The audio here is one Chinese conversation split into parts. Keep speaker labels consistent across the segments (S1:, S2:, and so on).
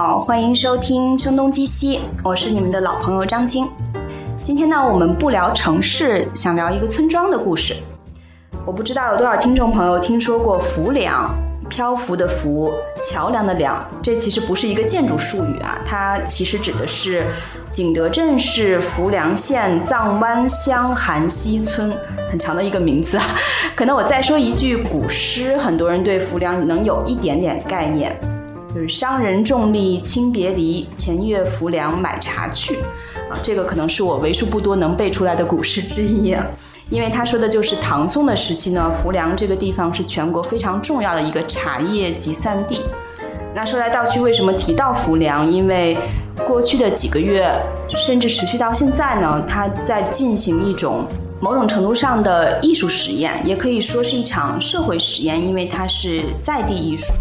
S1: 好，欢迎收听《声东击西》，我是你们的老朋友张青。今天呢，我们不聊城市，想聊一个村庄的故事。我不知道有多少听众朋友听说过浮梁，漂浮的浮，桥梁的梁。这其实不是一个建筑术语啊，它其实指的是景德镇市浮梁县藏湾乡韩溪村，很长的一个名字。可能我再说一句古诗，很多人对浮梁能有一点点概念。商人重利轻别离，前月浮梁买茶去，啊，这个可能是我为数不多能背出来的古诗之一，啊因为他说的就是唐宋的时期呢，浮梁这个地方是全国非常重要的一个茶叶集散地。那说来道去，为什么提到浮梁？因为过去的几个月，甚至持续到现在呢，它在进行一种。某种程度上的艺术实验，也可以说是一场社会实验，因为它是在地艺术，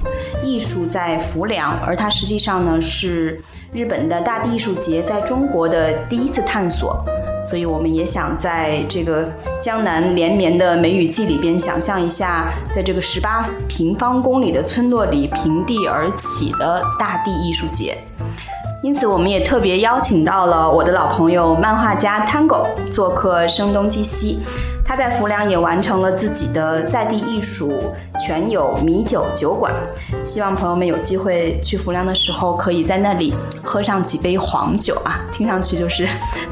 S1: 艺术在浮梁，而它实际上呢是日本的大地艺术节在中国的第一次探索，所以我们也想在这个江南连绵的梅雨季里边，想象一下，在这个十八平方公里的村落里平地而起的大地艺术节。因此，我们也特别邀请到了我的老朋友漫画家 Tango 做客《声东击西》。他在浮梁也完成了自己的在地艺术全友米酒酒馆。希望朋友们有机会去浮梁的时候，可以在那里喝上几杯黄酒啊！听上去就是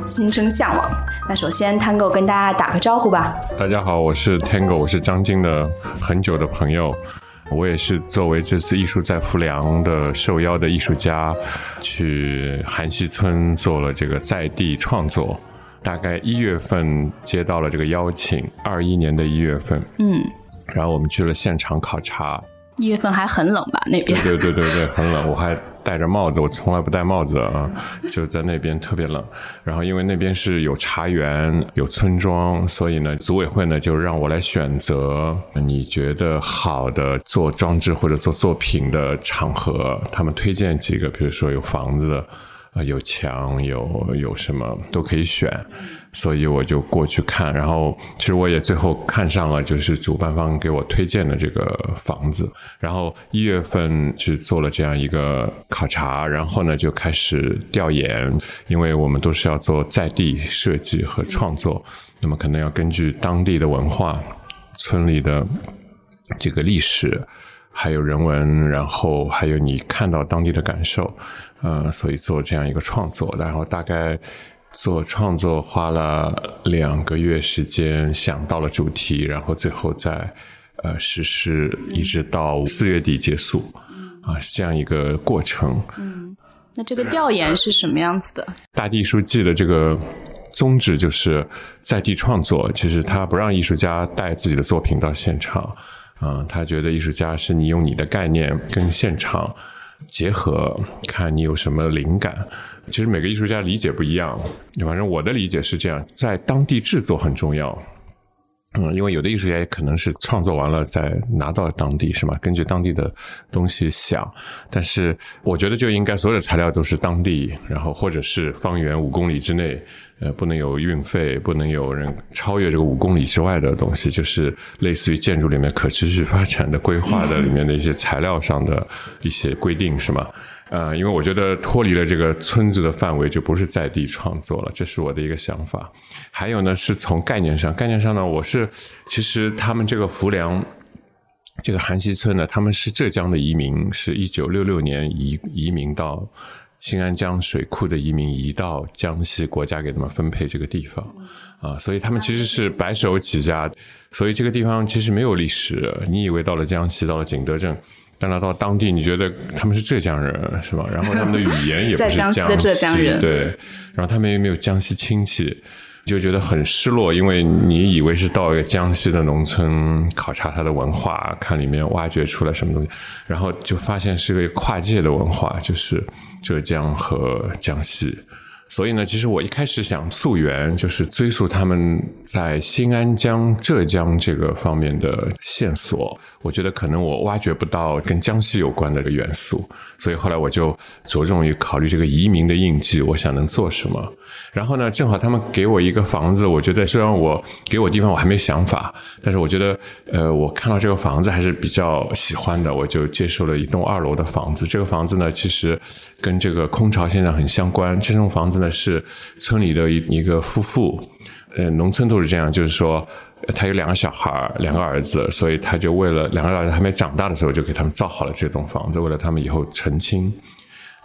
S1: 心生向往。那首先，Tango 跟大家打个招呼吧。
S2: 大家好，我是 Tango，我是张晶的很久的朋友。我也是作为这次艺术在浮梁的受邀的艺术家，去韩溪村做了这个在地创作。大概一月份接到了这个邀请，二一年的一月份，嗯，然后我们去了现场考察。
S1: 一月份还很冷吧？那边
S2: 对对对对，很冷。我还戴着帽子，我从来不戴帽子啊，就在那边特别冷。然后因为那边是有茶园、有村庄，所以呢，组委会呢就让我来选择你觉得好的做装置或者做作品的场合。他们推荐几个，比如说有房子。啊，有墙，有有什么都可以选，所以我就过去看。然后，其实我也最后看上了，就是主办方给我推荐的这个房子。然后一月份去做了这样一个考察，然后呢就开始调研，因为我们都是要做在地设计和创作，那么可能要根据当地的文化、村里的这个历史。还有人文，然后还有你看到当地的感受，呃，所以做这样一个创作，然后大概做创作花了两个月时间，想到了主题，然后最后再呃实施，一直到四月底结束，啊，是这样一个过程。
S1: 嗯，那这个调研是什么样子的？
S2: 大地书记的这个宗旨就是在地创作，其实他不让艺术家带自己的作品到现场。啊，他觉得艺术家是你用你的概念跟现场结合，看你有什么灵感。其实每个艺术家理解不一样，反正我的理解是这样：在当地制作很重要。嗯，因为有的艺术家也可能是创作完了再拿到当地，是吗？根据当地的东西想。但是我觉得就应该所有的材料都是当地，然后或者是方圆五公里之内。呃，不能有运费，不能有人超越这个五公里之外的东西，就是类似于建筑里面可持续发展的规划的里面的一些材料上的一些规定，是吗？呃，因为我觉得脱离了这个村子的范围，就不是在地创作了，这是我的一个想法。还有呢，是从概念上，概念上呢，我是其实他们这个浮梁这个韩溪村呢，他们是浙江的移民，是一九六六年移移民到。新安江水库的移民移到江西，国家给他们分配这个地方，啊，所以他们其实是白手起家，所以这个地方其实没有历史。你以为到了江西，到了景德镇，但到当地，你觉得他们是浙江人，是吧？然后他们的语言也不是江西
S1: 的浙江人，
S2: 对，然后他们也没有江西亲戚。就觉得很失落，因为你以为是到一个江西的农村考察他的文化，看里面挖掘出来什么东西，然后就发现是个跨界的文化，就是浙江和江西，所以呢，其实我一开始想溯源，就是追溯他们在新安江、浙江这个方面的线索。我觉得可能我挖掘不到跟江西有关的这个元素，所以后来我就着重于考虑这个移民的印记，我想能做什么。然后呢，正好他们给我一个房子，我觉得虽然我给我地方我还没想法，但是我觉得，呃，我看到这个房子还是比较喜欢的，我就接受了一栋二楼的房子。这个房子呢，其实跟这个空巢现象很相关。这栋房子呢是村里的一一个夫妇，呃，农村都是这样，就是说他有两个小孩，两个儿子，所以他就为了两个儿子还没长大的时候，就给他们造好了这栋房子，为了他们以后成亲。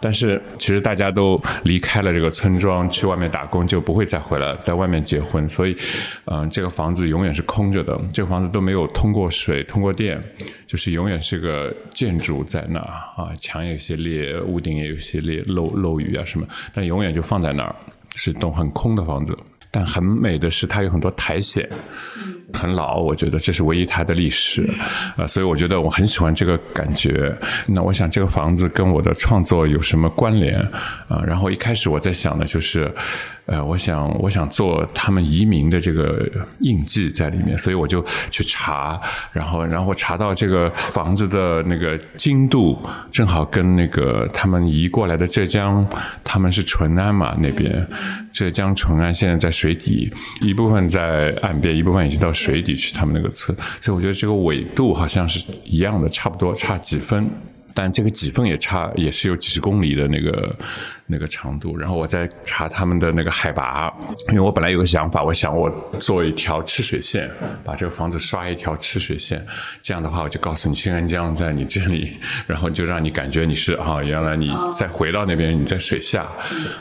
S2: 但是其实大家都离开了这个村庄，去外面打工，就不会再回来，在外面结婚。所以，嗯，这个房子永远是空着的。这个房子都没有通过水、通过电，就是永远是个建筑在那儿啊，墙有些裂，屋顶也有些裂，漏漏雨啊什么，但永远就放在那儿，是栋很空的房子。但很美的是，它有很多苔藓，很老，我觉得这是唯一它的历史，啊，所以我觉得我很喜欢这个感觉。那我想这个房子跟我的创作有什么关联啊？然后一开始我在想的就是。呃，我想，我想做他们移民的这个印记在里面，所以我就去查，然后，然后查到这个房子的那个精度，正好跟那个他们移过来的浙江，他们是淳安嘛那边，浙江淳安现在在水底，一部分在岸边，一部分已经到水底去，他们那个测，所以我觉得这个纬度好像是一样的，差不多差几分，但这个几分也差，也是有几十公里的那个。那个长度，然后我再查他们的那个海拔，因为我本来有个想法，我想我做一条赤水线，把这个房子刷一条赤水线，这样的话我就告诉你新安江在你这里，然后就让你感觉你是啊，原来你再回到那边你在水下，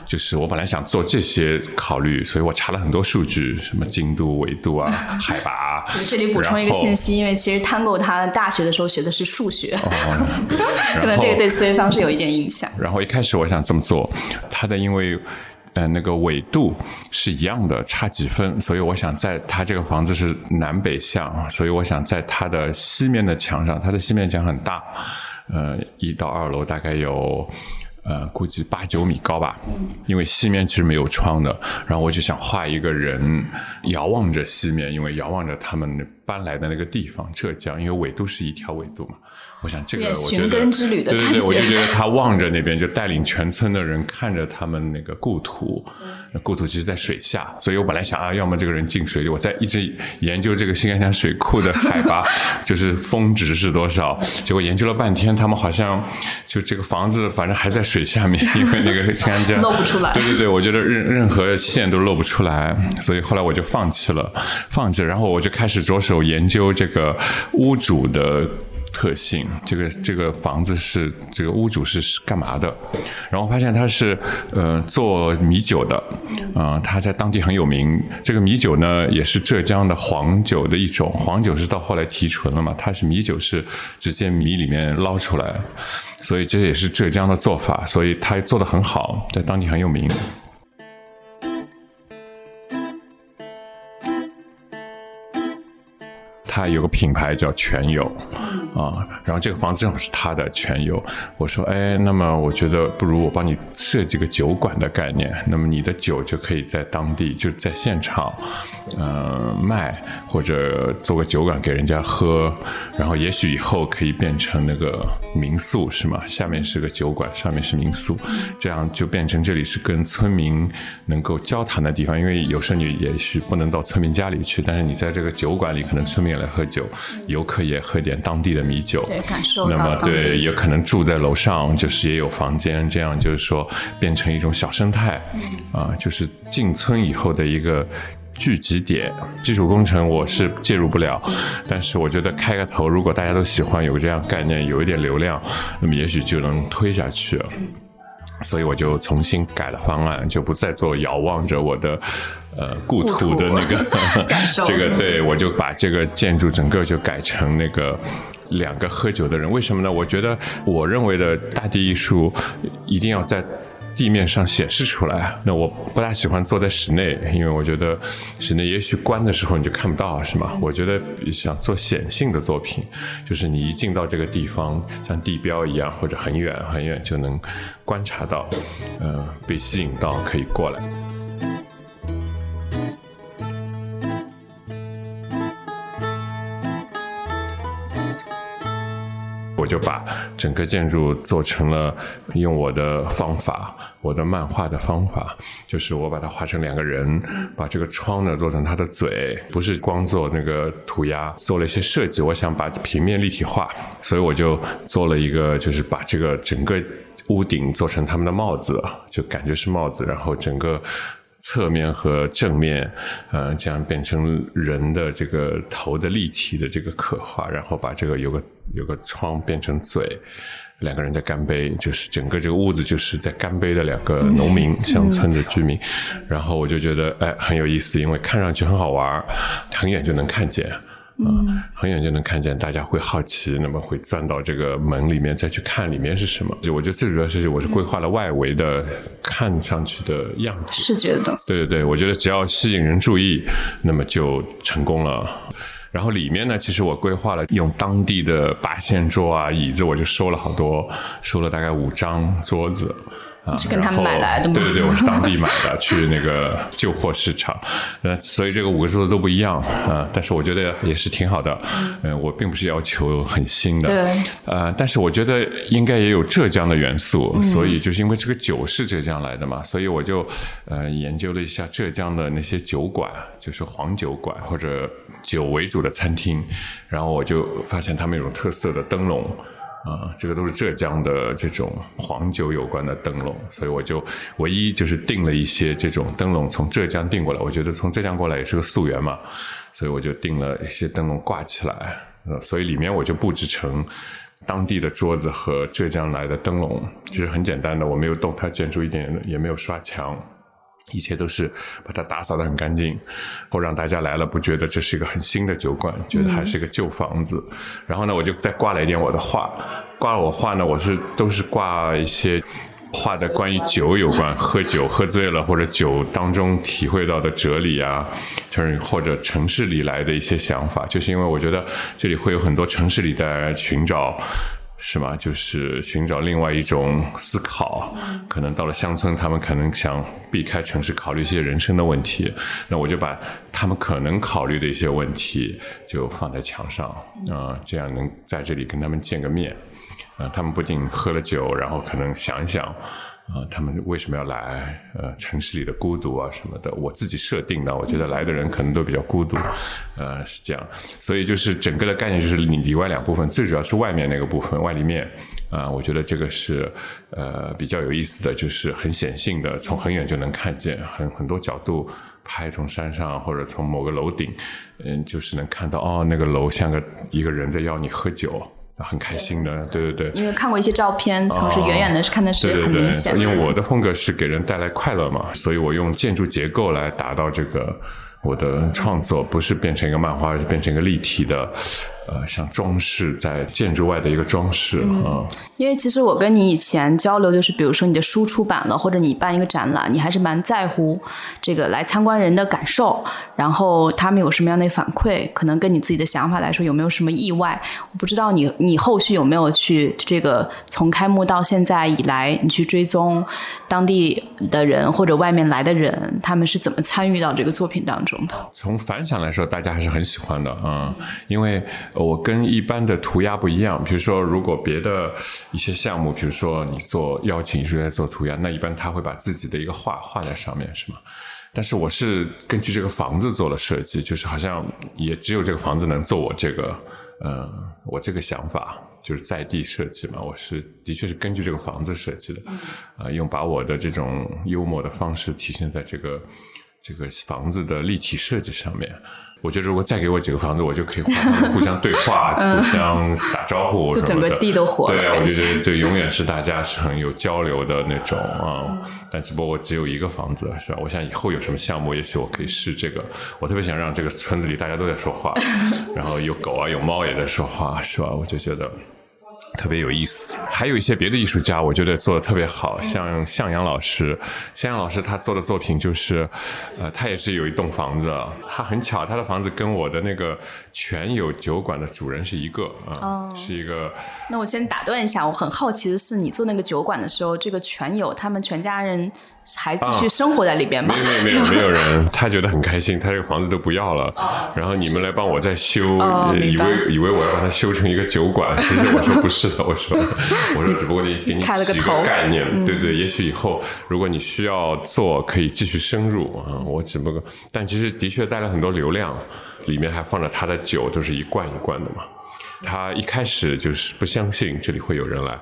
S2: 就是我本来想做这些考虑，所以我查了很多数据，什么经度、纬度啊、海拔。
S1: 这里补充一个信息，因为其实 Tango 他大学的时候学的是数学，可能这个对思维方式有一点影响。
S2: 然后一开始我想这么做。它的因为，呃，那个纬度是一样的，差几分，所以我想在它这个房子是南北向，所以我想在它的西面的墙上，它的西面墙很大，呃，一到二楼大概有，呃，估计八九米高吧，因为西面其实没有窗的，然后我就想画一个人遥望着西面，因为遥望着他们搬来的那个地方，浙江，因为纬度是一条纬度嘛。我想这个，我觉得对对对，我就觉得他望着那边，就带领全村的人看着他们那个故土，那故土其实在水下，所以我本来想啊，要么这个人进水里，我在一直研究这个新安江水库的海拔，就是峰值是多少，结果研究了半天，他们好像就这个房子反正还在水下面，因为那个新安江
S1: 露不出来，
S2: 对对对，我觉得任任何线都露不出来，所以后来我就放弃了，放弃，然后我就开始着手研究这个屋主的。特性，这个这个房子是这个屋主是干嘛的？然后发现他是呃做米酒的，啊，他在当地很有名。这个米酒呢，也是浙江的黄酒的一种，黄酒是到后来提纯了嘛，它是米酒是直接米里面捞出来，所以这也是浙江的做法，所以他做的很好，在当地很有名。他有个品牌叫全友，啊，然后这个房子正好是他的全友。我说，哎，那么我觉得不如我帮你设计个酒馆的概念，那么你的酒就可以在当地就在现场，呃，卖或者做个酒馆给人家喝，然后也许以后可以变成那个民宿是吗？下面是个酒馆，上面是民宿，这样就变成这里是跟村民能够交谈的地方。因为有时候你也许不能到村民家里去，但是你在这个酒馆里，可能村民。来喝酒，游客也喝点当地的米酒，
S1: 对，感受
S2: 那么对，也可能住在楼上，就是也有房间，这样就是说变成一种小生态，啊，就是进村以后的一个聚集点。基础工程我是介入不了，但是我觉得开个头，如果大家都喜欢有这样概念，有一点流量，那么也许就能推下去。所以我就重新改了方案，就不再做遥望着我的。呃，故土的那个 这个，对我就把这个建筑整个就改成那个两个喝酒的人。为什么呢？我觉得我认为的大地艺术一定要在地面上显示出来。那我不大喜欢坐在室内，因为我觉得室内也许关的时候你就看不到，是吗？我觉得想做显性的作品，就是你一进到这个地方，像地标一样，或者很远很远就能观察到，呃，被吸引到可以过来。就把整个建筑做成了用我的方法，我的漫画的方法，就是我把它画成两个人，把这个窗呢做成他的嘴，不是光做那个涂鸦，做了一些设计。我想把平面立体化，所以我就做了一个，就是把这个整个屋顶做成他们的帽子，就感觉是帽子，然后整个。侧面和正面，呃，这样变成人的这个头的立体的这个刻画，然后把这个有个有个窗变成嘴，两个人在干杯，就是整个这个屋子就是在干杯的两个农民乡村的居民，然后我就觉得哎很有意思，因为看上去很好玩，很远就能看见。嗯，很远就能看见，大家会好奇，那么会钻到这个门里面再去看里面是什么。就我觉得最主要是我是规划了外围的看上去的样子，
S1: 视觉的东西。
S2: 对对对，我觉得只要吸引人注意，那么就成功了。然后里面呢，其实我规划了用当地的八仙桌啊、椅子，我就收了好多，收了大概五张桌子。
S1: 是跟他们买来的吗？
S2: 对对对，我是当地买的，去那个旧货市场。呃，所以这个五个数字都不一样啊，但是我觉得也是挺好的。嗯，我并不是要求很新的。
S1: 对。
S2: 呃，但是我觉得应该也有浙江的元素，所以就是因为这个酒是浙江来的嘛，所以我就呃研究了一下浙江的那些酒馆，就是黄酒馆或者酒为主的餐厅，然后我就发现他们有种特色的灯笼。啊，这个都是浙江的这种黄酒有关的灯笼，所以我就唯一就是订了一些这种灯笼从浙江订过来。我觉得从浙江过来也是个溯源嘛，所以我就订了一些灯笼挂起来。呃，所以里面我就布置成当地的桌子和浙江来的灯笼，就是很简单的，我没有动它建筑一点，也没有刷墙。一切都是把它打扫得很干净，或让大家来了不觉得这是一个很新的酒馆，觉得还是一个旧房子。然后呢，我就再挂了一点我的画，挂了我画呢，我是都是挂一些画的关于酒有关，喝酒喝醉了或者酒当中体会到的哲理啊，就是或者城市里来的一些想法，就是因为我觉得这里会有很多城市里的寻找。是吗？就是寻找另外一种思考，可能到了乡村，他们可能想避开城市，考虑一些人生的问题。那我就把他们可能考虑的一些问题就放在墙上，啊，这样能在这里跟他们见个面。啊，他们不仅喝了酒，然后可能想一想。啊，他们为什么要来？呃，城市里的孤独啊什么的，我自己设定的。我觉得来的人可能都比较孤独，呃，是这样。所以就是整个的概念就是里里外两部分，最主要是外面那个部分，外立面。啊，我觉得这个是呃比较有意思的，就是很显性的，从很远就能看见，很很多角度拍，从山上或者从某个楼顶，嗯，就是能看到哦，那个楼像个一个人在邀你喝酒。很开心的，对对对。
S1: 因为看过一些照片，从是远远的是看的是很明显的。
S2: 因为我的风格是给人带来快乐嘛，所以我用建筑结构来达到这个我的创作，不是变成一个漫画，而是变成一个立体的。呃，像装饰在建筑外的一个装饰啊。
S1: 因为其实我跟你以前交流，就是比如说你的书出版了，或者你办一个展览，你还是蛮在乎这个来参观人的感受，然后他们有什么样的反馈，可能跟你自己的想法来说有没有什么意外？我不知道你 你后续有没有去这个从开幕到现在以来，你去追踪当地的人或者外面来的人，他们是怎么参与到这个作品当中的？
S2: 从反响来说，大家还是很喜欢的啊，因为。我跟一般的涂鸦不一样，比如说，如果别的一些项目，比如说你做邀请艺术家做涂鸦，那一般他会把自己的一个画画在上面，是吗？但是我是根据这个房子做了设计，就是好像也只有这个房子能做我这个，呃，我这个想法就是在地设计嘛。我是的确是根据这个房子设计的，啊，用把我的这种幽默的方式体现在这个这个房子的立体设计上面。我觉得如果再给我几个房子，我就可以互相对话、互相打招呼
S1: 就整个地都活
S2: 了。对，我觉得就永远是大家是很有交流的那种啊。但只不过我只有一个房子，是吧？我想以后有什么项目，也许我可以试这个。我特别想让这个村子里大家都在说话，然后有狗啊，有猫也在说话，是吧？我就觉得。特别有意思。还有一些别的艺术家，我觉得做的特别好，像向阳老师。向阳老师他做的作品就是，呃，他也是有一栋房子，他很巧，他的房子跟我的那个全友酒馆的主人是一个啊，是一个。
S1: 那我先打断一下，我很好奇的是，你做那个酒馆的时候，这个全友他们全家人。还继续生活在里边吗？
S2: 没有没有 没有人，他觉得很开心，他这个房子都不要了，然后你们来帮我再修，以为以为我要把它修成一个酒馆，其实我说不是的，我说我说只不过你给你几个概念，对对，也许以后如果你需要做，可以继续深入啊，我只不过，但其实的确带来很多流量，里面还放着他的酒，都是一罐一罐的嘛。他一开始就是不相信这里会有人来。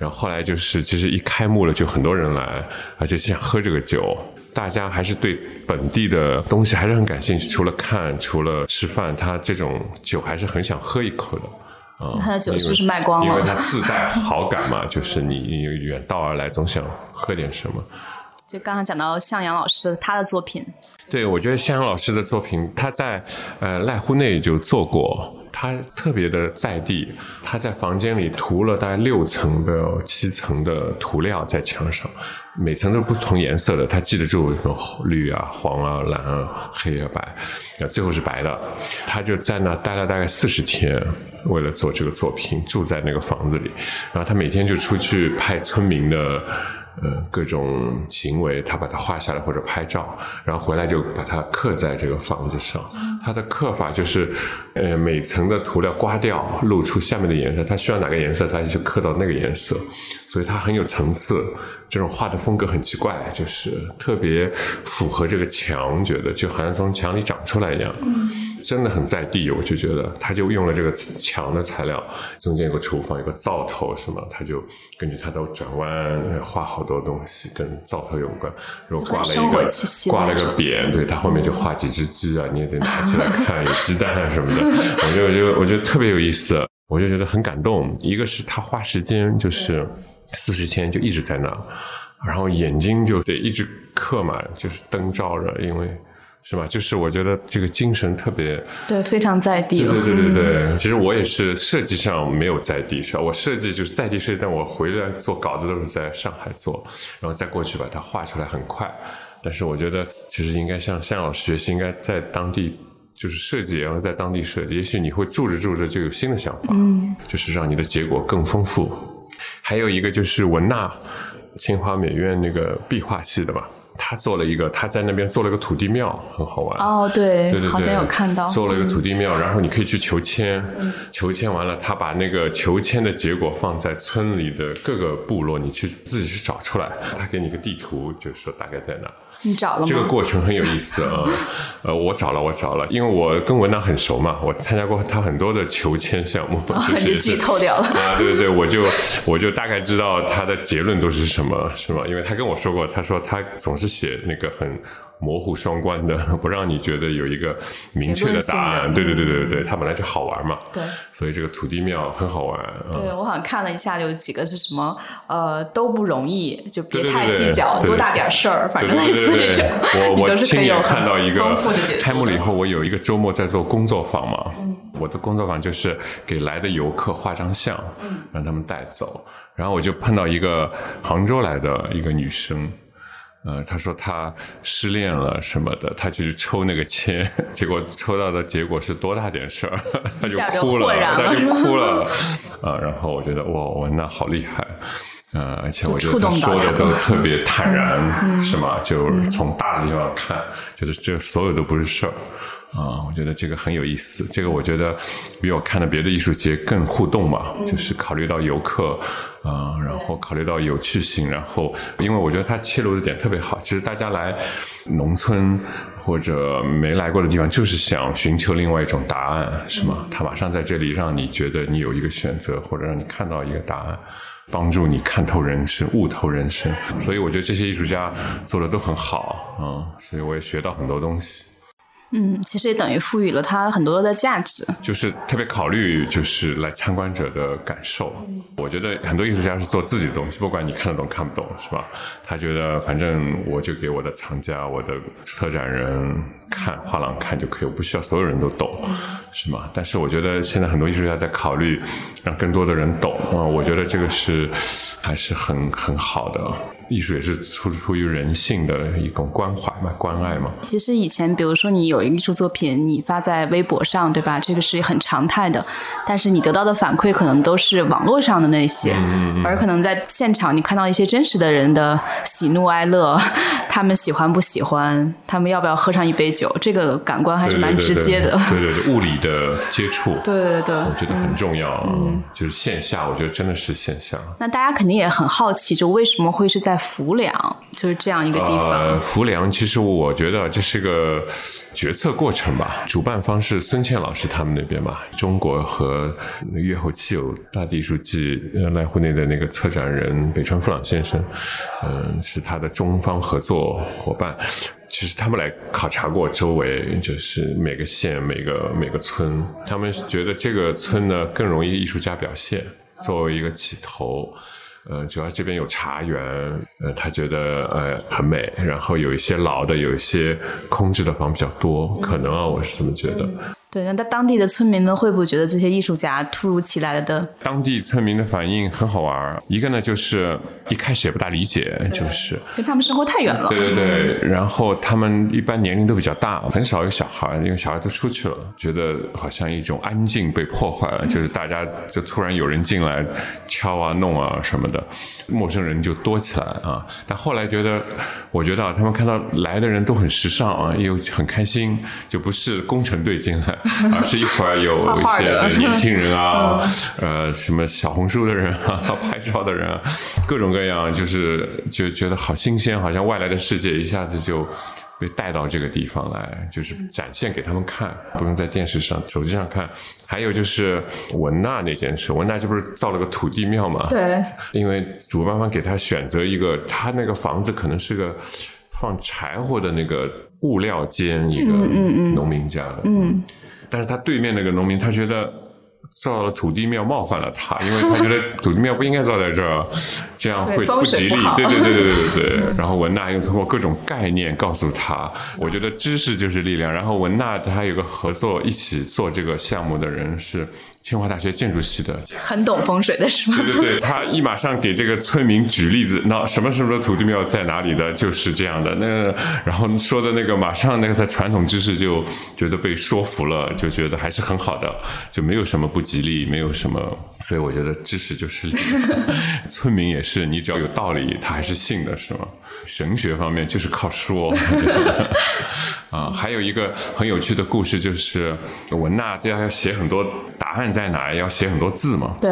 S2: 然后后来就是，其实一开幕了就很多人来，而且想喝这个酒。大家还是对本地的东西还是很感兴趣，除了看，除了吃饭，他这种酒还是很想喝一口的。
S1: 啊，他的酒是不是卖光了？
S2: 因为他自带好感嘛，就是你远道而来，总想喝点什么。
S1: 就刚刚讲到向阳老师的他的作品，
S2: 对我觉得向阳老师的作品，他在呃濑户内就做过。他特别的在地，他在房间里涂了大概六层的、七层的涂料在墙上，每层都是不同颜色的，他记得住什么绿啊、黄啊、蓝啊、黑啊、白，最后是白的。他就在那待了大概四十天，为了做这个作品，住在那个房子里，然后他每天就出去派村民的。呃，各种行为，他把它画下来或者拍照，然后回来就把它刻在这个房子上。它的刻法就是，呃，每层的涂料刮掉，露出下面的颜色。他需要哪个颜色，他就刻到那个颜色，所以它很有层次。这种画的风格很奇怪，就是特别符合这个墙，觉得就好像从墙里长出来一样，真的很在地。我就觉得，他就用了这个墙的材料，中间有个厨房，有个灶头什么，他就根据他的转弯画好多东西跟灶头有关。然后挂了一个挂了个匾，对他后面就画几只鸡啊，你也得拿起来看，有鸡蛋啊什么的。我就我就我觉得特别有意思，我就觉得很感动。一个是他花时间，就是。四十天就一直在那，然后眼睛就得一直刻满，就是灯照着，因为是吧？就是我觉得这个精神特别
S1: 对，非常在地。
S2: 对对对对对，其实我也是设计上没有在地，是吧？我设计就是在地设计，但我回来做稿子都是在上海做，然后再过去把它画出来很快。但是我觉得其实应该向向老师学习，应该在当地就是设计，然后在当地设计，也许你会住着住着就有新的想法，嗯，就是让你的结果更丰富。还有一个就是文娜，清华美院那个壁画系的吧，他做了一个，他在那边做了个土地庙，很好玩。
S1: 哦，对，对对对，好像有看到。
S2: 做了一个土地庙，然后你可以去求签，求签完了，他把那个求签的结果放在村里的各个部落，你去自己去找出来，他给你个地图，就是说大概在哪。
S1: 你找了吗？
S2: 这个过程很有意思啊，呃，我找了，我找了，因为我跟文娜很熟嘛，我参加过他很多的求签项目，
S1: 就剧透掉了
S2: 啊，对对对，我就我就大概知道他的结论都是什么，是吗？因为他跟我说过，他说他总是写那个很。模糊双关的，不让你觉得有一个明确的答案。对对对对对，它本来就好玩嘛。
S1: 对。
S2: 所以这个土地庙很好玩。
S1: 对，我好像看了一下，有几个是什么？呃，都不容易，就别太计较，多大点事儿，反正类似这种。
S2: 我 我亲眼看到一个开幕了以后，我有一个周末在做工作坊嘛。嗯。我的工作坊就是给来的游客画张像，让他们带走。然后我就碰到一个杭州来的一个女生。呃，他说他失恋了什么的，他就去抽那个签，结果抽到的结果是多大点事儿，他就哭了，他就哭了，啊，然后我觉得哇，我那好厉害，呃，而且我觉得他说的都特别坦然，是吗？就是从大的地方看，就是这所有都不是事儿。啊，我觉得这个很有意思。这个我觉得比我看的别的艺术节更互动嘛，就是考虑到游客啊，然后考虑到有趣性，然后因为我觉得它切入的点特别好。其实大家来农村或者没来过的地方，就是想寻求另外一种答案，是吗？他马上在这里让你觉得你有一个选择，或者让你看到一个答案，帮助你看透人生、悟透人生。所以我觉得这些艺术家做的都很好啊，所以我也学到很多东西。
S1: 嗯，其实也等于赋予了它很多的价值，
S2: 就是特别考虑就是来参观者的感受。我觉得很多艺术家是做自己的东西，不管你看得懂看不懂，是吧？他觉得反正我就给我的藏家、我的策展人看画廊看就可以，我不需要所有人都懂，是吗？但是我觉得现在很多艺术家在考虑让更多的人懂啊，我觉得这个是还是很很好的。艺术也是出出于人性的一种关怀嘛，关爱嘛。
S1: 其实以前，比如说你有一个艺术作品，你发在微博上，对吧？这个是很常态的。但是你得到的反馈可能都是网络上的那些，而可能在现场你看到一些真实的人的喜怒哀乐，他们喜欢不喜欢，他们要不要喝上一杯酒，这个感官还是蛮直接的。
S2: 对对对，物理的接触，
S1: 对对对，
S2: 我觉得很重要。嗯，就是线下，我觉得真的是线下。
S1: 那大家肯定也很好奇，就为什么会是在。浮梁就是这样一个地方。
S2: 呃，浮梁其实我觉得这是个决策过程吧。主办方是孙倩老师他们那边嘛，中国和越后期有大地艺术季濑户内的那个策展人北川富朗先生，嗯，是他的中方合作伙伴。其实他们来考察过周围，就是每个县、每个每个村，他们觉得这个村呢更容易艺术家表现，作为一个起头。呃，主要这边有茶园，呃，他觉得呃很美，然后有一些老的，有一些空置的房比较多，可能啊，我是这么觉得。
S1: 对，那他当地的村民们会不会觉得这些艺术家突如其来的？
S2: 当地村民的反应很好玩一个呢就是一开始也不大理解，就是
S1: 跟他们生活太远了。
S2: 对对对，然后他们一般年龄都比较大，很少有小孩，因为小孩都出去了，觉得好像一种安静被破坏了，就是大家就突然有人进来敲啊弄啊什么的，陌生人就多起来啊。但后来觉得，我觉得啊，他们看到来的人都很时尚啊，又很开心，就不是工程队进来。而是一会儿有一些年轻人啊，呃，什么小红书的人啊，拍照的人，啊，各种各样，就是就觉得好新鲜，好像外来的世界一下子就被带到这个地方来，就是展现给他们看，不用在电视上、手机上看。还有就是文娜那件事，文娜这不是造了个土地庙嘛？
S1: 对。
S2: 因为主办方给他选择一个，他那个房子可能是个放柴火的那个物料间，一个农民家的。嗯。但是他对面那个农民，他觉得造了土地庙冒犯了他，因为他觉得 土地庙不应该造在这儿，这样会不吉利。对对对对对对对。然后文娜又通过各种概念告诉他，我觉得知识就是力量。然后文娜他有个合作一起做这个项目的人是。清华大学建筑系的，
S1: 很懂风水的是吗？
S2: 对对对，他一马上给这个村民举例子，那什么什么土地庙在哪里的，就是这样的。那然后说的那个，马上那个他传统知识就觉得被说服了，就觉得还是很好的，就没有什么不吉利，没有什么。所以我觉得知识就是力量，村民也是，你只要有道理，他还是信的，是吗？神学方面就是靠说。啊，还有一个很有趣的故事，就是文娜要要写很多答案在哪，要写很多字吗。
S1: 对。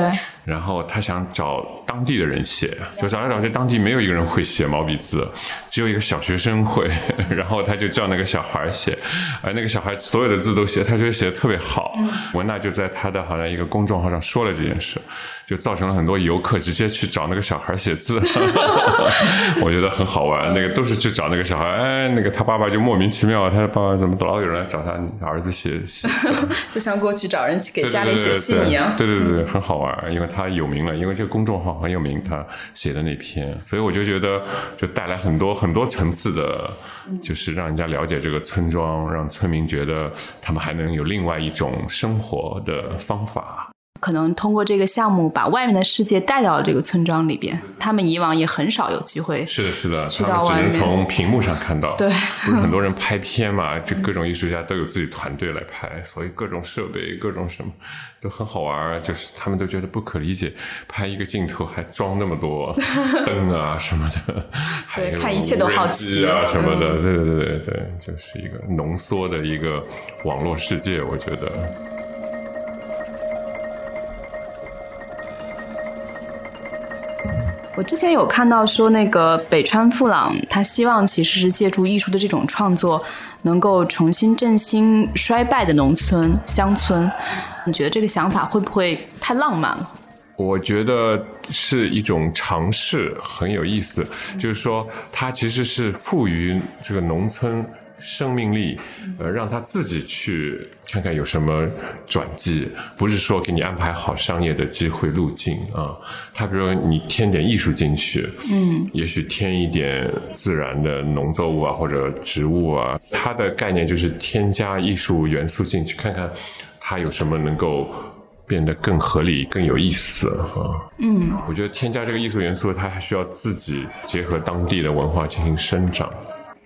S2: 然后他想找当地的人写，就找来找去，当地没有一个人会写毛笔字，只有一个小学生会。然后他就叫那个小孩写，而那个小孩所有的字都写，他觉得写的特别好。文娜就在他的好像一个公众号上说了这件事，就造成了很多游客直接去找那个小孩写字。我觉得很好玩，那个都是去找那个小孩，哎，那个他爸爸就莫名其妙，他爸爸怎么老有人来找他儿子写写字，
S1: 就像过去找人去给家里写信一样。
S2: 对对对，很好玩，因为他。他有名了，因为这个公众号很有名，他写的那篇，所以我就觉得就带来很多很多层次的，就是让人家了解这个村庄，让村民觉得他们还能有另外一种生活的方法。
S1: 可能通过这个项目，把外面的世界带到了这个村庄里边。他们以往也很少有机会，
S2: 是的，是的，去到外面，只能从屏幕上看到。
S1: 对，
S2: 不是很多人拍片嘛？这各种艺术家都有自己团队来拍，所以各种设备、各种什么都很好玩。就是他们都觉得不可理解，拍一个镜头还装那么多灯啊什么的，还有
S1: 看一切都好奇
S2: 啊什么的。对对对对对，就是一个浓缩的一个网络世界，我觉得。
S1: 我之前有看到说，那个北川富朗他希望其实是借助艺术的这种创作，能够重新振兴衰败的农村乡村。你觉得这个想法会不会太浪漫了？
S2: 我觉得是一种尝试，很有意思。就是说，它其实是赋予这个农村生命力，呃，让他自己去看看有什么转机，不是说给你安排好商业的机会路径啊。他比如说你添点艺术进去，嗯，也许添一点自然的农作物啊或者植物啊，它的概念就是添加艺术元素进去，看看它有什么能够变得更合理、更有意思啊。嗯，我觉得添加这个艺术元素，它还需要自己结合当地的文化进行生长。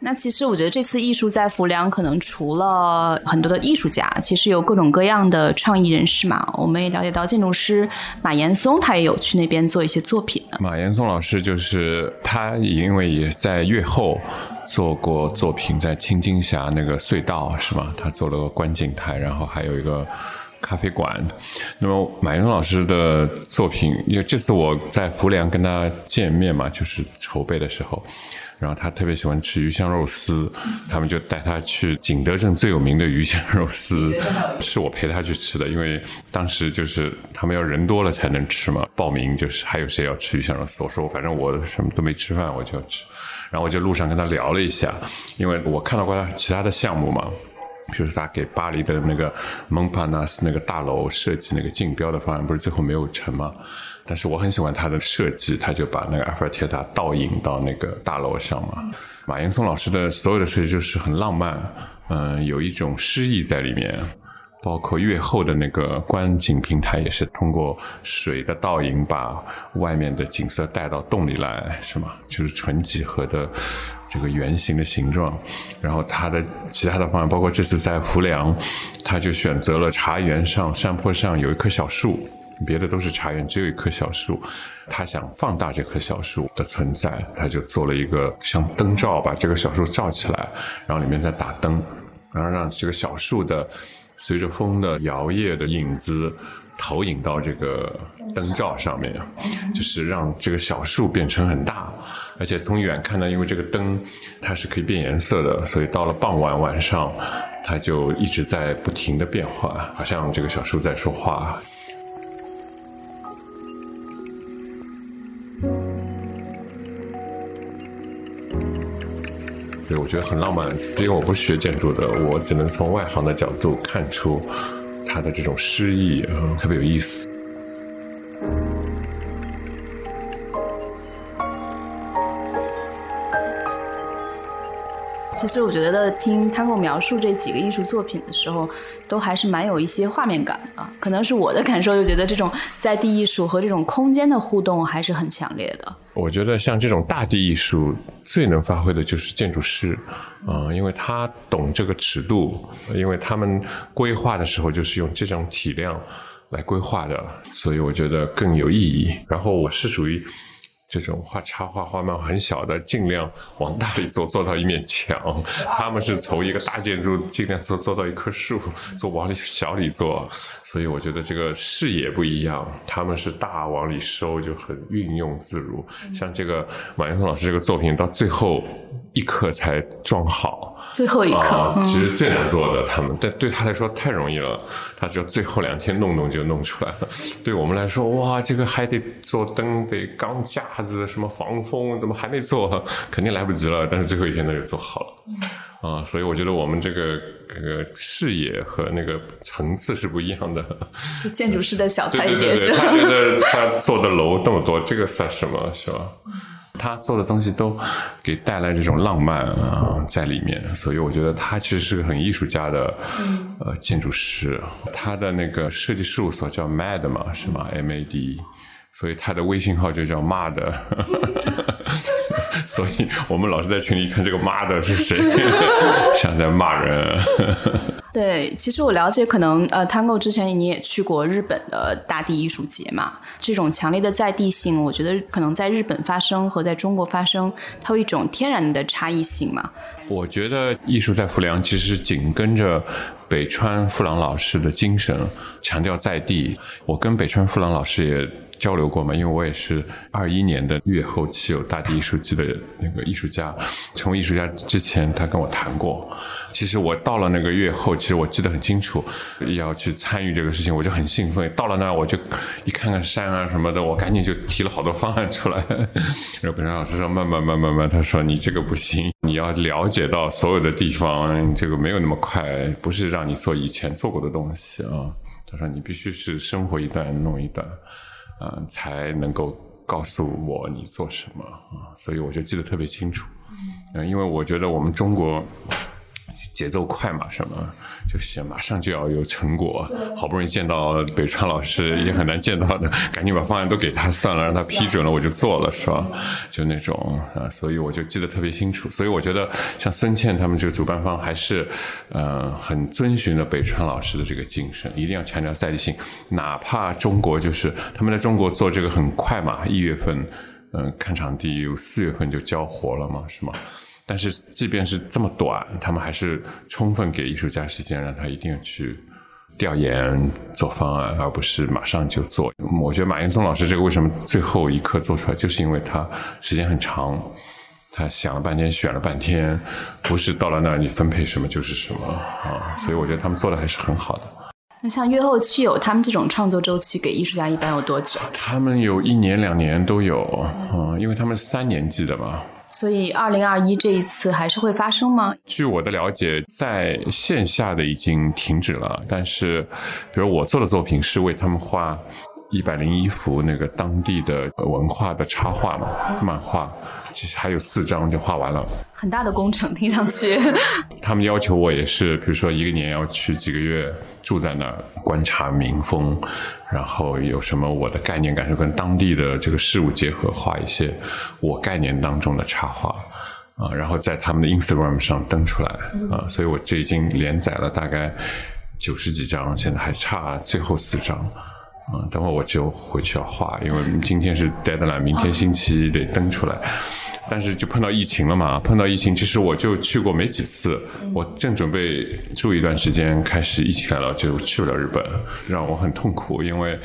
S1: 那其实我觉得这次艺术在浮梁，可能除了很多的艺术家，其实有各种各样的创意人士嘛。我们也了解到建筑师马岩松，他也有去那边做一些作品。
S2: 马岩松老师就是他，因为也在越后做过作品，在青金峡那个隧道是吗？他做了个观景台，然后还有一个咖啡馆。那么马岩松老师的作品，因为这次我在浮梁跟他见面嘛，就是筹备的时候。然后他特别喜欢吃鱼香肉丝，他们就带他去景德镇最有名的鱼香肉丝，是我陪他去吃的，因为当时就是他们要人多了才能吃嘛，报名就是还有谁要吃鱼香肉丝，我说反正我什么都没吃饭，我就要吃，然后我就路上跟他聊了一下，因为我看到过他其他的项目嘛。比如说他给巴黎的那个蒙帕纳斯那个大楼设计那个竞标的方案，不是最后没有成吗？但是我很喜欢他的设计，他就把那个埃菲尔铁塔倒影到那个大楼上嘛。马岩松老师的所有的设计就是很浪漫，嗯，有一种诗意在里面。包括越后的那个观景平台，也是通过水的倒影，把外面的景色带到洞里来，是吗？就是纯几何的这个圆形的形状。然后它的其他的方案，包括这次在浮梁，他就选择了茶园上山坡上有一棵小树，别的都是茶园，只有一棵小树。他想放大这棵小树的存在，他就做了一个像灯罩，把这个小树罩起来，然后里面再打灯，然后让这个小树的。随着风的摇曳的影子，投影到这个灯罩上面，就是让这个小树变成很大，而且从远看呢，因为这个灯它是可以变颜色的，所以到了傍晚晚上，它就一直在不停的变化，好像这个小树在说话。我觉得很浪漫，因为我不是学建筑的，我只能从外行的角度看出它的这种诗意，特别有意思。
S1: 其实我觉得听 Tango 描述这几个艺术作品的时候，都还是蛮有一些画面感的。可能是我的感受，就觉得这种在地艺术和这种空间的互动还是很强烈的。
S2: 我觉得像这种大地艺术最能发挥的就是建筑师，啊，因为他懂这个尺度，因为他们规划的时候就是用这种体量来规划的，所以我觉得更有意义。然后我是属于。这种画插画、画漫画很小的，尽量往大里做，做到一面墙。他们是从一个大建筑尽量做做到一棵树，做往里小里做。所以我觉得这个视野不一样。他们是大往里收，就很运用自如。像这个马云松老师这个作品，到最后一刻才装好。
S1: 最后一刻，
S2: 其实最难做的，他们但对他来说太容易了，他只要最后两天弄弄就弄出来了。对我们来说，哇，这个还得做灯，得钢架子，什么防风，怎么还没做？肯定来不及了。但是最后一天他就做好了，啊，所以我觉得我们这个这个视野和那个层次是不一样的。
S1: 建筑师的小菜一碟是
S2: 他觉得他做的楼那么多，这个算什么，是吧？他做的东西都给带来这种浪漫啊在里面，所以我觉得他其实是个很艺术家的呃建筑师。他的那个设计事务所叫 Mad 嘛，是吗？M A D，所以他的微信号就叫妈的。所以我们老是在群里看这个妈的是谁，像在骂人。
S1: 对，其实我了解，可能呃，Tango 之前你也去过日本的大地艺术节嘛，这种强烈的在地性，我觉得可能在日本发生和在中国发生，它有一种天然的差异性嘛。
S2: 我觉得艺术在富良其实紧跟着北川富朗老师的精神，强调在地。我跟北川富朗老师也。交流过嘛？因为我也是二一年的越后期有大地艺术季的那个艺术家，成为艺术家之前，他跟我谈过。其实我到了那个越后，其实我记得很清楚，要去参与这个事情，我就很兴奋。到了那，我就一看看山啊什么的，我赶紧就提了好多方案出来。然后本山老师说：“慢慢慢慢慢，他说你这个不行，你要了解到所有的地方，这个没有那么快，不是让你做以前做过的东西啊。他说你必须是生活一段弄一段，啊，才能够告诉我你做什么啊。所以我就记得特别清楚，嗯，因为我觉得我们中国。节奏快嘛？什么就是马上就要有成果，好不容易见到北川老师也很难见到的，赶紧把方案都给他算了，让他批准了，我就做了，是吧？就那种啊，所以我就记得特别清楚。所以我觉得像孙茜他们这个主办方还是呃很遵循了北川老师的这个精神，一定要强调在地性，哪怕中国就是他们在中国做这个很快嘛，一月份嗯看场地，四月份就交活了嘛，是吗？但是，即便是这么短，他们还是充分给艺术家时间，让他一定要去调研、做方案，而不是马上就做。我觉得马岩松老师这个为什么最后一刻做出来，就是因为他时间很长，他想了半天，选了半天，不是到了那儿你分配什么就是什么啊。所以我觉得他们做的还是很好的。
S1: 那像月后期有他们这种创作周期，给艺术家一般有多久？
S2: 他们有一年、两年都有，嗯，因为他们是三年级的嘛。
S1: 所以，二零二一这一次还是会发生吗？
S2: 据我的了解，在线下的已经停止了。但是，比如我做的作品是为他们画一百零一幅那个当地的文化的插画嘛，漫画。其实还有四张就画完了，
S1: 很大的工程，听上去。
S2: 他们要求我也是，比如说一个年要去几个月住在那儿观察民风，然后有什么我的概念感受跟当地的这个事物结合，画一些我概念当中的插画啊，然后在他们的 Instagram 上登出来啊，所以我这已经连载了大概九十几张，现在还差最后四张。啊，等会我就回去要画，因为今天是 deadline，明天星期得登出来。但是就碰到疫情了嘛，碰到疫情，其实我就去过没几次。我正准备住一段时间，开始疫情来了，就去不了日本，让我很痛苦，因为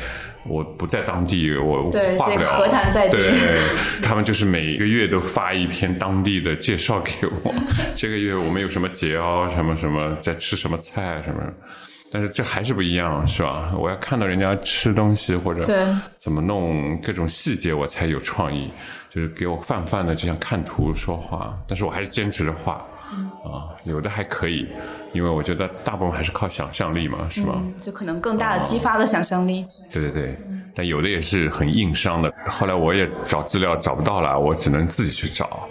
S2: 我不在当地，我画不了。
S1: 何谈在地？
S2: 对，他们就是每个月都发一篇当地的介绍给我。这个月我们有什么节哦，什么什么，在吃什么菜什么。但是这还是不一样，是吧？我要看到人家吃东西或者怎么弄各种细节，我才有创意。就是给我泛泛的，就像看图说话。但是我还是坚持着画，啊，有的还可以，因为我觉得大部分还是靠想象力嘛，是吧？
S1: 就可能更大的激发了想象力。
S2: 对对对，但有的也是很硬伤的。后来我也找资料找不到了，我只能自己去找，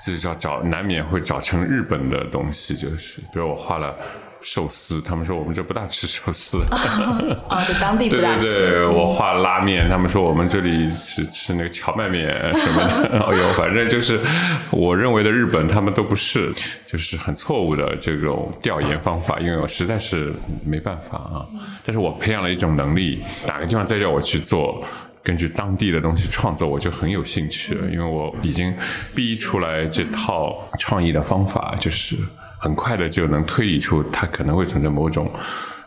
S2: 自己找找，难免会找成日本的东西，就是比如我画了。寿司，他们说我们这不大吃寿司。
S1: 啊，就当地不大吃。
S2: 对对对，我画拉面，他们说我们这里是吃那个荞麦面什么的。哎呦，反正就是我认为的日本，他们都不是，就是很错误的这种调研方法，因为我实在是没办法啊。但是我培养了一种能力，哪个地方再叫我去做，根据当地的东西创作，我就很有兴趣了，因为我已经逼出来这套创意的方法，就是。很快的就能推理出它可能会存在某种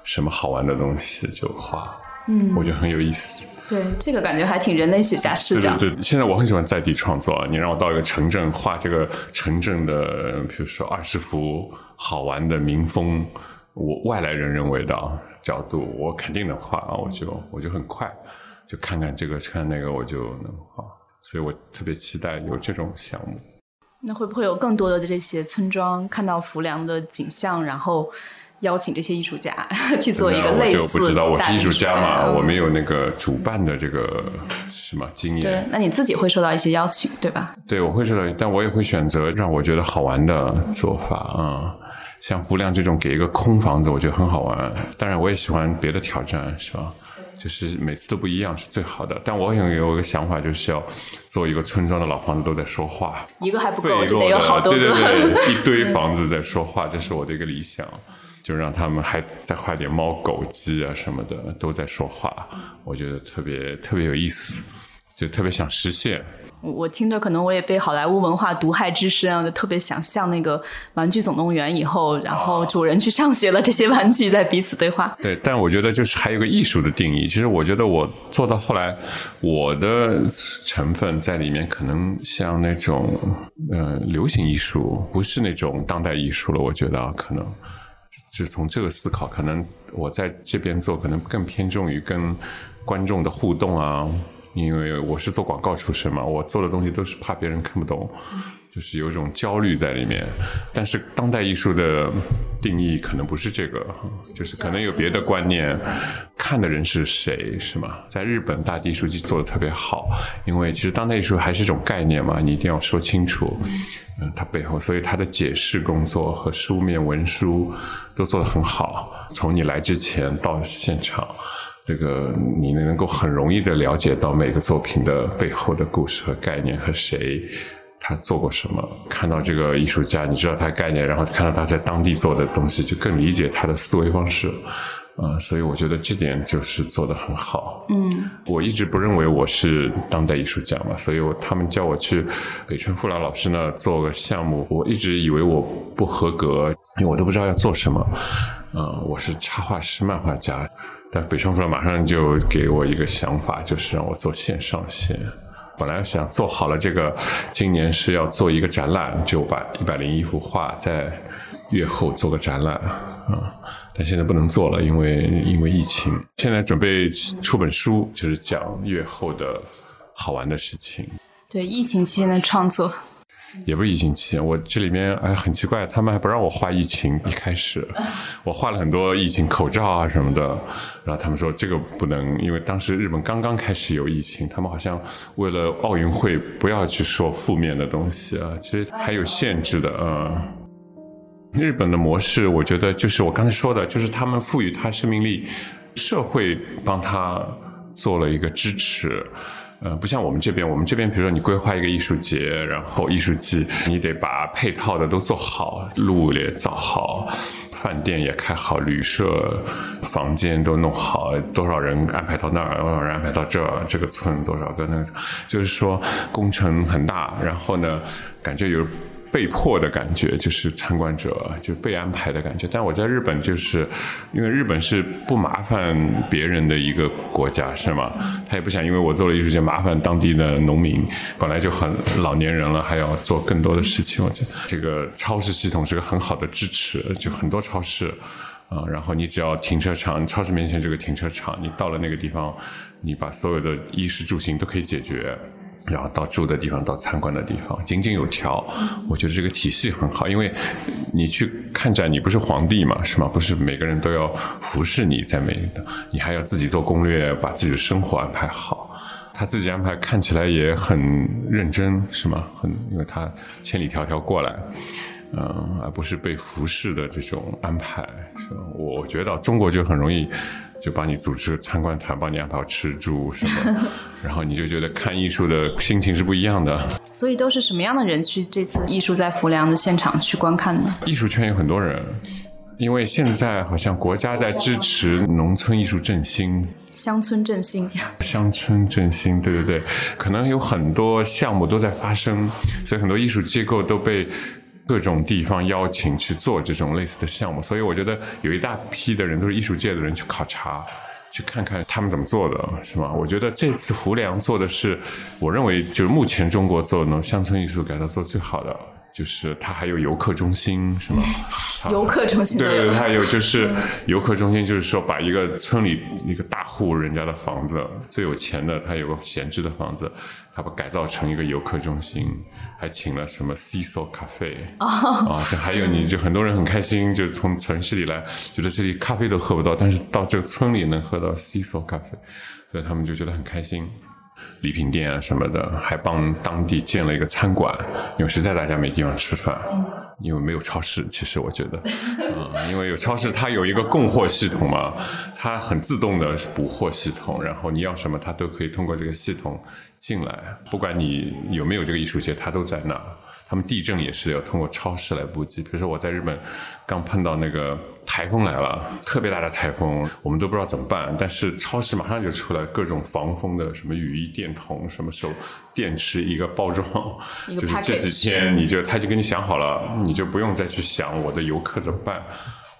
S2: 什么好玩的东西，就画，嗯，我觉得很有意思。
S1: 对，这个感觉还挺人类学家视角。
S2: 对对，现在我很喜欢在地创作。你让我到一个城镇画这个城镇的，比如说二十幅好玩的民风，我外来人认为的角度，我肯定能画啊！我就我就很快就看看这个看那个，我就能画。所以我特别期待有这种项目。
S1: 那会不会有更多的这些村庄看到浮梁的景象，然后邀请这些艺术家 去做一个类似？
S2: 我就不知道，我是艺术家嘛，我没有那个主办的这个什么经验。
S1: 对，那你自己会受到一些邀请，对吧？
S2: 对，我会受到，但我也会选择让我觉得好玩的做法啊。像浮梁这种给一个空房子，我觉得很好玩。当然，我也喜欢别的挑战，是吧？就是每次都不一样是最好的，但我有有一个想法，就是要做一个村庄的老房子都在说话，
S1: 一个还不够，得有好多
S2: 个，对对对，一堆房子在说话，这是我的一个理想，就让他们还再画点猫狗鸡啊什么的都在说话，我觉得特别特别有意思，就特别想实现。
S1: 我听着，可能我也被好莱坞文化毒害之深啊，就特别想像那个《玩具总动员》以后，然后主人去上学了，这些玩具在彼此对话。
S2: 对，但我觉得就是还有个艺术的定义。其实我觉得我做到后来，我的成分在里面可能像那种呃流行艺术，不是那种当代艺术了。我觉得啊，可能就从这个思考，可能我在这边做，可能更偏重于跟观众的互动啊。因为我是做广告出身嘛，我做的东西都是怕别人看不懂，就是有一种焦虑在里面。但是当代艺术的定义可能不是这个，就是可能有别的观念。看的人是谁，是吗？在日本，大地艺术季做的特别好，因为其实当代艺术还是一种概念嘛，你一定要说清楚，嗯，它背后，所以它的解释工作和书面文书都做得很好。从你来之前到现场，这个你能够很容易的了解到每个作品的背后的故事和概念和谁。他做过什么？看到这个艺术家，你知道他概念，然后看到他在当地做的东西，就更理解他的思维方式。啊，所以我觉得这点就是做的很好。
S1: 嗯，
S2: 我一直不认为我是当代艺术家嘛，所以我他们叫我去北川富老老师那做个项目，我一直以为我不合格，因为我都不知道要做什么。嗯，我是插画师、漫画家，但北川富老马上就给我一个想法，就是让我做线上线。本来想做好了这个，今年是要做一个展览，就把一百零一幅画在月后做个展览啊。但现在不能做了，因为因为疫情。现在准备出本书，就是讲月后的好玩的事情。
S1: 对，疫情期间的创作。
S2: 也不是疫情期间，我这里面哎很奇怪，他们还不让我画疫情。一开始我画了很多疫情口罩啊什么的，然后他们说这个不能，因为当时日本刚刚开始有疫情，他们好像为了奥运会不要去说负面的东西啊，其实还有限制的啊。日本的模式，我觉得就是我刚才说的，就是他们赋予他生命力，社会帮他做了一个支持。呃，不像我们这边，我们这边比如说你规划一个艺术节，然后艺术季，你得把配套的都做好，路也造好，饭店也开好，旅社房间都弄好，多少人安排到那儿，多少人安排到这儿，这个村多少个那个，就是说工程很大，然后呢，感觉有。被迫的感觉就是参观者就被安排的感觉，但我在日本就是因为日本是不麻烦别人的一个国家，是吗？他也不想因为我做了艺术节麻烦当地的农民，本来就很老年人了，还要做更多的事情。我觉得这个超市系统是个很好的支持，就很多超市啊，然后你只要停车场，超市面前这个停车场，你到了那个地方，你把所有的衣食住行都可以解决。然后到住的地方，到参观的地方，井井有条。我觉得这个体系很好，因为你去看展，你不是皇帝嘛，是吗？不是每个人都要服侍你，在每，你还要自己做攻略，把自己的生活安排好。他自己安排看起来也很认真，是吗？很，因为他千里迢迢过来，嗯，而不是被服侍的这种安排。是我觉得中国就很容易。就帮你组织参观团，帮你安排吃住什么，然后你就觉得看艺术的心情是不一样的。
S1: 所以都是什么样的人去这次艺术在浮梁的现场去观看呢？
S2: 艺术圈有很多人，因为现在好像国家在支持农村艺术振兴，
S1: 乡村振兴，
S2: 乡村振兴，对对对，可能有很多项目都在发生，所以很多艺术机构都被。各种地方邀请去做这种类似的项目，所以我觉得有一大批的人都是艺术界的人去考察，去看看他们怎么做的，是吗？我觉得这次胡良做的是，我认为就是目前中国做的乡村艺术改造做最好的。就是它还有游客中心，是吗？
S1: 游客中心
S2: 对对，它有就是游客中心，就是说把一个村里一个大户人家的房子，最有钱的他有个闲置的房子，他把改造成一个游客中心，还请了什么咖啡啊，这还有你就很多人很开心，就从城市里来，觉得这里咖啡都喝不到，但是到这个村里能喝到咖啡，所以他们就觉得很开心。礼品店啊什么的，还帮当地建了一个餐馆，因为实在大家没地方吃饭，因为没有超市。其实我觉得，嗯，因为有超市，它有一个供货系统嘛，它很自动的补货系统，然后你要什么，它都可以通过这个系统进来，不管你有没有这个艺术节，它都在那。他们地震也是要通过超市来补给，比如说我在日本刚碰到那个台风来了，特别大的台风，我们都不知道怎么办，但是超市马上就出来各种防风的什么雨衣、电筒，什么手电池一个包装，就是这几天你就他就给你想好了，你就不用再去想我的游客怎么办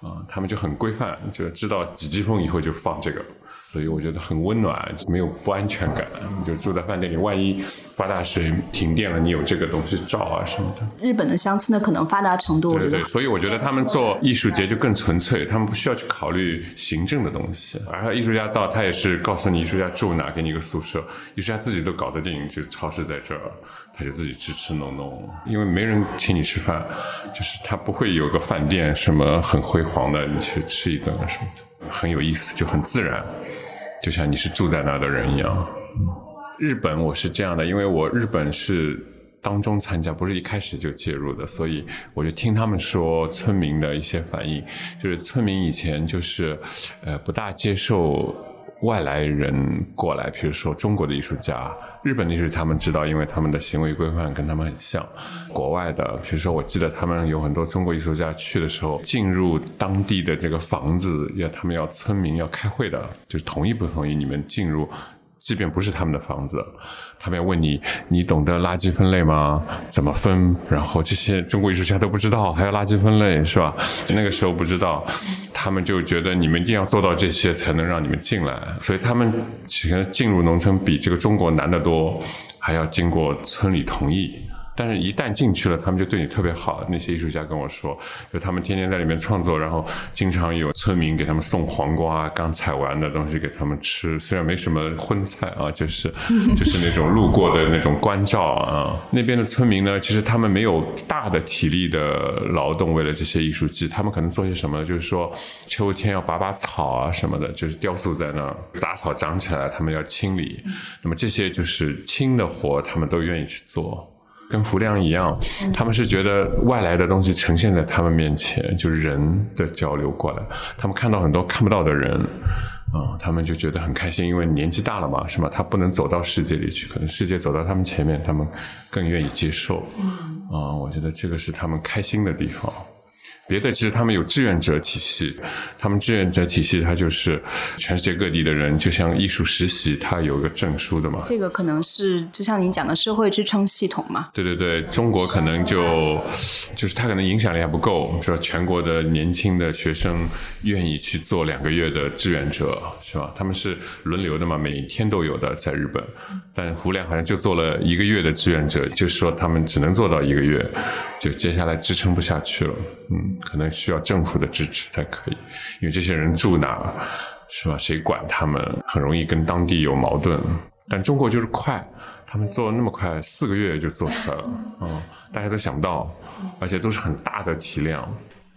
S2: 啊，他们就很规范，就知道几级风以后就放这个。所以我觉得很温暖，没有不安全感。就住在饭店里，万一发大水、停电了，你有这个东西照啊什么的。
S1: 日本的乡村的可能发达程度，
S2: 对对，所以我觉得他们做艺术节就更纯粹，他们不需要去考虑行政的东西。而艺术家到，他也是告诉你艺术家住哪，给你一个宿舍，艺术家自己都搞得定，就超市在这儿，他就自己吃吃弄弄，因为没人请你吃饭，就是他不会有个饭店什么很辉煌的，你去吃一顿啊什么的。很有意思，就很自然，就像你是住在那的人一样。日本我是这样的，因为我日本是当中参加，不是一开始就介入的，所以我就听他们说村民的一些反应，就是村民以前就是呃不大接受外来人过来，比如说中国的艺术家。日本的艺术家他们知道，因为他们的行为规范跟他们很像。国外的，比如说，我记得他们有很多中国艺术家去的时候，进入当地的这个房子，要他们要村民要开会的，就是同意不同意你们进入。即便不是他们的房子，他们要问你，你懂得垃圾分类吗？怎么分？然后这些中国艺术家都不知道，还要垃圾分类是吧？那个时候不知道，他们就觉得你们一定要做到这些才能让你们进来，所以他们其实进入农村比这个中国难得多，还要经过村里同意。但是，一旦进去了，他们就对你特别好。那些艺术家跟我说，就他们天天在里面创作，然后经常有村民给他们送黄瓜，刚采完的东西给他们吃。虽然没什么荤菜啊，就是 就是那种路过的那种关照啊。那边的村民呢，其实他们没有大的体力的劳动，为了这些艺术季，他们可能做些什么？就是说，秋天要拔拔草啊什么的，就是雕塑在那儿，杂草长起来，他们要清理。那么这些就是轻的活，他们都愿意去做。跟浮亮一样，他们是觉得外来的东西呈现在他们面前，就是人的交流过来，他们看到很多看不到的人，啊，他们就觉得很开心，因为年纪大了嘛，是吧？他不能走到世界里去，可能世界走到他们前面，他们更愿意接受。啊，我觉得这个是他们开心的地方。别的其实他们有志愿者体系，他们志愿者体系，它就是全世界各地的人，就像艺术实习，它有一个证书的嘛。
S1: 这个可能是就像您讲的社会支撑系统嘛。
S2: 对对对，中国可能就就是他可能影响力还不够，说全国的年轻的学生愿意去做两个月的志愿者，是吧？他们是轮流的嘛，每天都有的在日本，但胡亮好像就做了一个月的志愿者，就是说他们只能做到一个月，就接下来支撑不下去了，嗯。可能需要政府的支持才可以，因为这些人住哪，是吧？谁管他们，很容易跟当地有矛盾。但中国就是快，他们做那么快，四个月就做出来了，嗯，大家都想不到，而且都是很大的体量。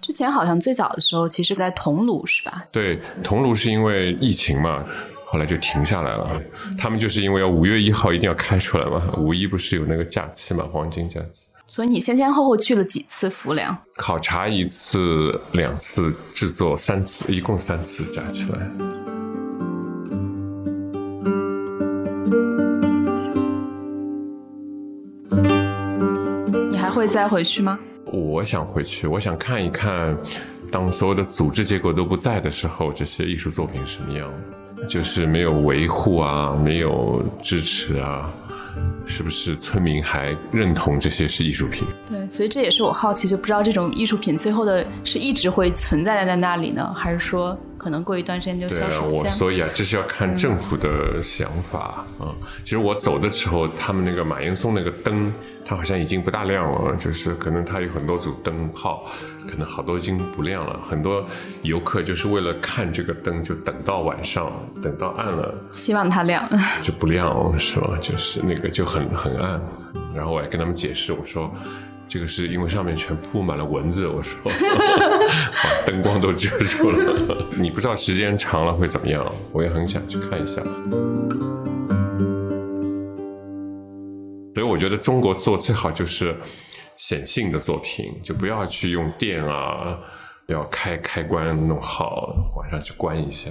S1: 之前好像最早的时候，其实在桐庐是吧？
S2: 对，桐庐是因为疫情嘛，后来就停下来了。他们就是因为要五月一号一定要开出来嘛，五一不是有那个假期嘛，黄金假期。
S1: 所以你先先后后去了几次浮梁？
S2: 考察一次、两次，制作三次，一共三次加起来。
S1: 你还会再回去吗？
S2: 我想回去，我想看一看，当所有的组织结构都不在的时候，这些艺术作品什么样？就是没有维护啊，没有支持啊。是不是村民还认同这些是艺术品？
S1: 对，所以这也是我好奇，就不知道这种艺术品最后的是一直会存在在那里呢，还是说可能过一段时间就消失
S2: 不见？所以啊，这是要看政府的想法啊。其实我走的时候，他们那个马岩松那个灯。它好像已经不大亮了，就是可能它有很多组灯泡，可能好多已经不亮了。很多游客就是为了看这个灯，就等到晚上，等到暗了，
S1: 希望它亮，
S2: 就不亮是吧？就是那个就很很暗。然后我还跟他们解释，我说这个是因为上面全铺满了蚊子，我说 把灯光都遮住了。你不知道时间长了会怎么样，我也很想去看一下。所以我觉得中国做最好就是显性的作品，就不要去用电啊，要开开关弄好，晚上去关一下。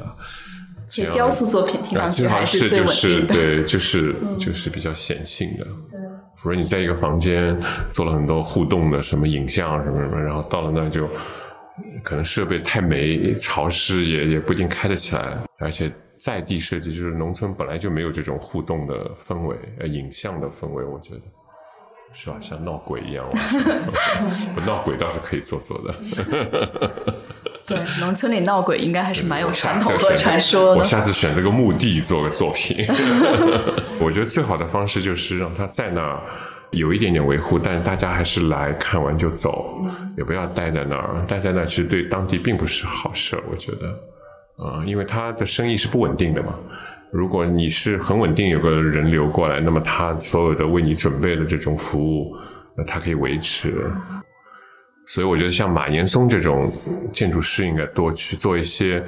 S1: 这雕塑作品听上去还是最稳定
S2: 的。对，就是就是比较显性的。对。否则你在一个房间做了很多互动的什么影像什么什么，然后到了那就可能设备太霉、潮湿，也也不一定开得起来，而且。在地设计就是农村本来就没有这种互动的氛围，呃，影像的氛围，我觉得是吧？像闹鬼一样，我 闹鬼倒是可以做做的。
S1: 对，农村里闹鬼应该还是蛮有传统和传说的。
S2: 我下次选这个墓地做个作品。我觉得最好的方式就是让他在那儿有一点点维护，但是大家还是来看完就走，也不要待在那儿。待在那儿其实对当地并不是好事，我觉得。啊，因为他的生意是不稳定的嘛。如果你是很稳定，有个人流过来，那么他所有的为你准备的这种服务，那他可以维持。所以我觉得像马岩松这种建筑师应该多去做一些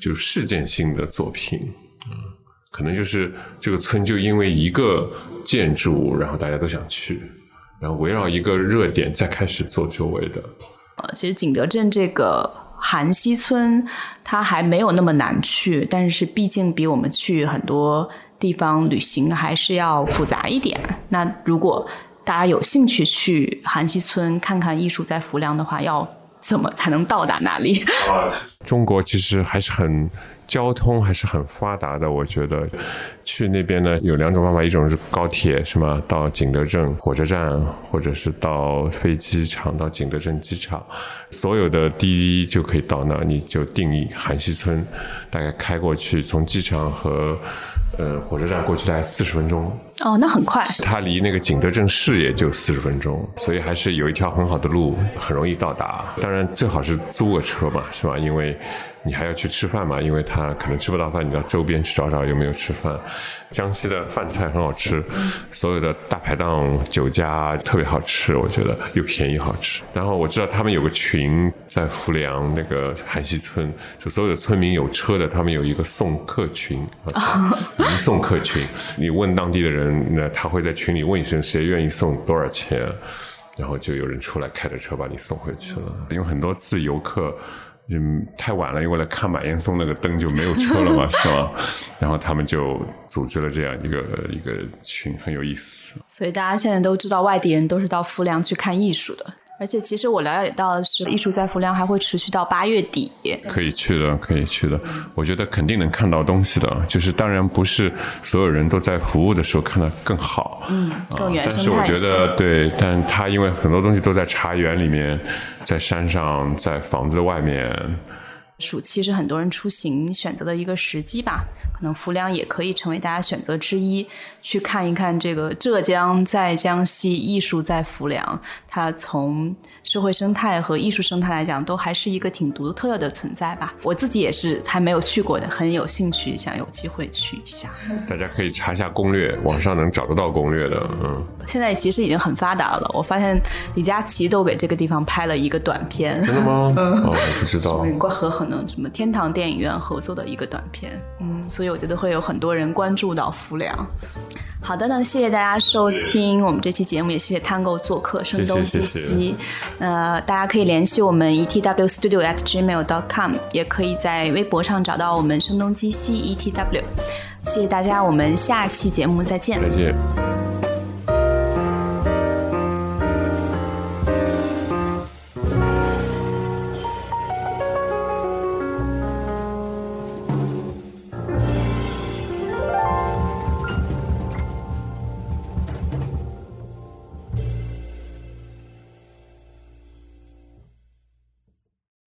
S2: 就是事件性的作品。嗯，可能就是这个村就因为一个建筑，然后大家都想去，然后围绕一个热点再开始做周围的。
S1: 呃，其实景德镇这个。韩溪村，它还没有那么难去，但是毕竟比我们去很多地方旅行还是要复杂一点。那如果大家有兴趣去韩溪村看看艺术在浮梁的话，要怎么才能到达那里？
S2: 中国其实还是很。交通还是很发达的，我觉得去那边呢有两种方法，一种是高铁，是吗？到景德镇火车站，或者是到飞机场，到景德镇机场，所有的滴滴就可以到那，你就定义韩溪村，大概开过去，从机场和呃火车站过去大概四十分钟。
S1: 哦，那很快。
S2: 它离那个景德镇市也就四十分钟，所以还是有一条很好的路，很容易到达。当然最好是租个车嘛，是吧？因为你还要去吃饭嘛，因为他可能吃不到饭，你到周边去找找有没有吃饭。江西的饭菜很好吃，所有的大排档、酒家特别好吃，我觉得又便宜好吃。然后我知道他们有个群在浮梁那个韩溪村，就所有的村民有车的，他们有一个送客群，迎送客群。你问当地的人，那他会在群里问一声谁愿意送多少钱，然后就有人出来开着车把你送回去了。因为很多次游客。嗯，太晚了，因为来看马岩松那个灯就没有车了嘛，是吧？然后他们就组织了这样一个一个群，很有意思。
S1: 所以大家现在都知道，外地人都是到浮梁去看艺术的。而且其实我了解到的是，艺术在浮梁还会持续到八月底。
S2: 可以去的，可以去的。我觉得肯定能看到东西的，就是当然不是所有人都在服务的时候看得更好。
S1: 嗯，更原
S2: 生但是我觉得对，但他因为很多东西都在茶园里面，在山上，在房子的外面。
S1: 暑期是很多人出行选择的一个时机吧，可能浮梁也可以成为大家选择之一，去看一看这个浙江在江西，艺术在浮梁，它从。社会生态和艺术生态来讲，都还是一个挺独特的存在吧。我自己也是还没有去过的，很有兴趣，想有机会去一下。
S2: 大家可以查一下攻略，网上能找得到攻略的。嗯，
S1: 现在其实已经很发达了。我发现李佳琦都给这个地方拍了一个短片。
S2: 真的吗？嗯，我不知道。
S1: 和可能什么天堂电影院合作的一个短片。嗯，所以我觉得会有很多人关注到浮梁。好的，那谢谢大家收听我们这期节目，也谢谢 Tango 做客声东击西。呃，大家可以联系我们 etw studio at gmail dot com，也可以在微博上找到我们声东击西 etw。谢谢大家，我们下期节目再见。
S2: 再见。